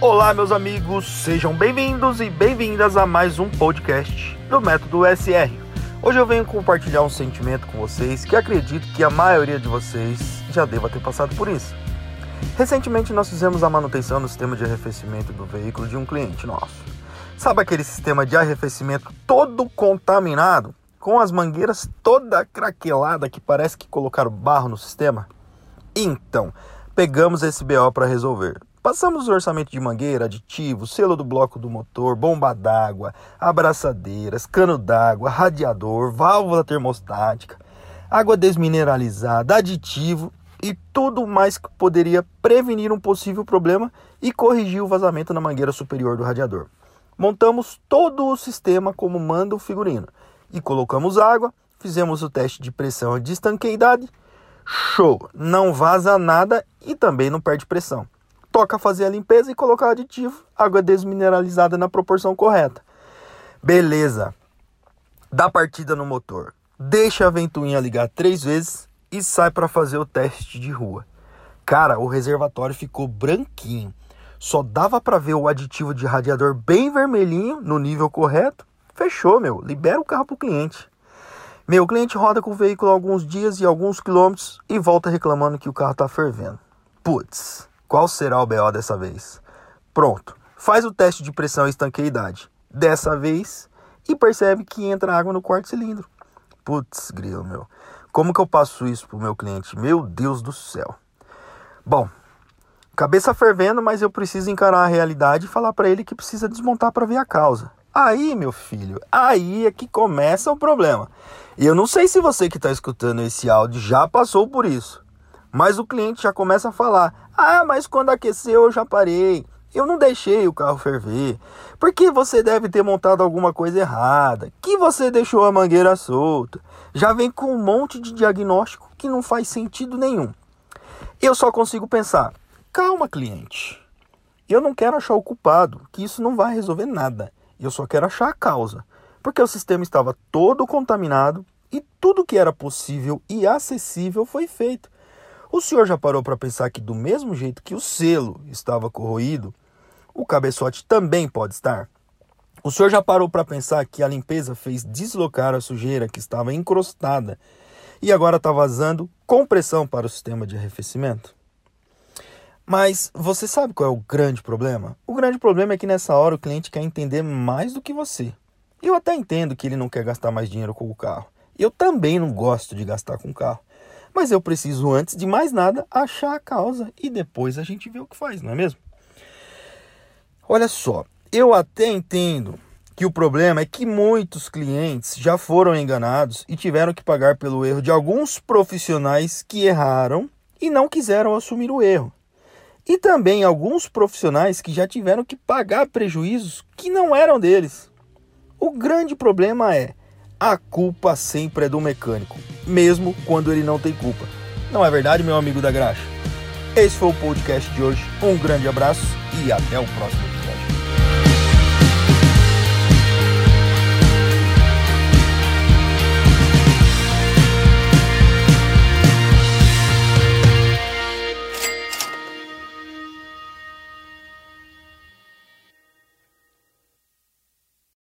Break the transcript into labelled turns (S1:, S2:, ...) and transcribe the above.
S1: Olá, meus amigos, sejam bem-vindos e bem-vindas a mais um podcast do Método SR. Hoje eu venho compartilhar um sentimento com vocês que acredito que a maioria de vocês já deva ter passado por isso. Recentemente nós fizemos a manutenção no sistema de arrefecimento do veículo de um cliente nosso. Sabe aquele sistema de arrefecimento todo contaminado, com as mangueiras toda craquelada que parece que colocaram barro no sistema? Então, pegamos esse BO para resolver. Passamos o orçamento de mangueira, aditivo, selo do bloco do motor, bomba d'água, abraçadeiras, cano d'água, radiador, válvula termostática, água desmineralizada, aditivo e tudo mais que poderia prevenir um possível problema e corrigir o vazamento na mangueira superior do radiador. Montamos todo o sistema como manda o figurino e colocamos água, fizemos o teste de pressão e de estanqueidade. Show! Não vaza nada e também não perde pressão toca fazer a limpeza e colocar aditivo, água desmineralizada na proporção correta. Beleza. Dá partida no motor. Deixa a ventoinha ligar três vezes e sai para fazer o teste de rua. Cara, o reservatório ficou branquinho. Só dava para ver o aditivo de radiador bem vermelhinho no nível correto. Fechou, meu. Libera o carro pro cliente. Meu cliente roda com o veículo alguns dias e alguns quilômetros e volta reclamando que o carro tá fervendo. Putz, qual será o BO dessa vez? Pronto, faz o teste de pressão e estanqueidade dessa vez e percebe que entra água no quarto cilindro. Putz, grilo, meu. Como que eu passo isso pro meu cliente? Meu Deus do céu. Bom, cabeça fervendo, mas eu preciso encarar a realidade e falar para ele que precisa desmontar para ver a causa. Aí, meu filho, aí é que começa o problema. E eu não sei se você que está escutando esse áudio já passou por isso. Mas o cliente já começa a falar: ah, mas quando aqueceu eu já parei. Eu não deixei o carro ferver. Porque você deve ter montado alguma coisa errada. Que você deixou a mangueira solta. Já vem com um monte de diagnóstico que não faz sentido nenhum. Eu só consigo pensar: calma, cliente. Eu não quero achar o culpado, que isso não vai resolver nada. Eu só quero achar a causa. Porque o sistema estava todo contaminado e tudo que era possível e acessível foi feito. O senhor já parou para pensar que, do mesmo jeito que o selo estava corroído, o cabeçote também pode estar? O senhor já parou para pensar que a limpeza fez deslocar a sujeira que estava encrostada e agora está vazando com pressão para o sistema de arrefecimento? Mas você sabe qual é o grande problema? O grande problema é que nessa hora o cliente quer entender mais do que você. Eu até entendo que ele não quer gastar mais dinheiro com o carro. Eu também não gosto de gastar com o carro. Mas eu preciso, antes de mais nada, achar a causa e depois a gente vê o que faz, não é mesmo? Olha só, eu até entendo que o problema é que muitos clientes já foram enganados e tiveram que pagar pelo erro de alguns profissionais que erraram e não quiseram assumir o erro. E também alguns profissionais que já tiveram que pagar prejuízos que não eram deles. O grande problema é a culpa sempre é do mecânico, mesmo quando ele não tem culpa. Não é verdade, meu amigo da graxa? Esse foi o podcast de hoje. Um grande abraço e até o próximo.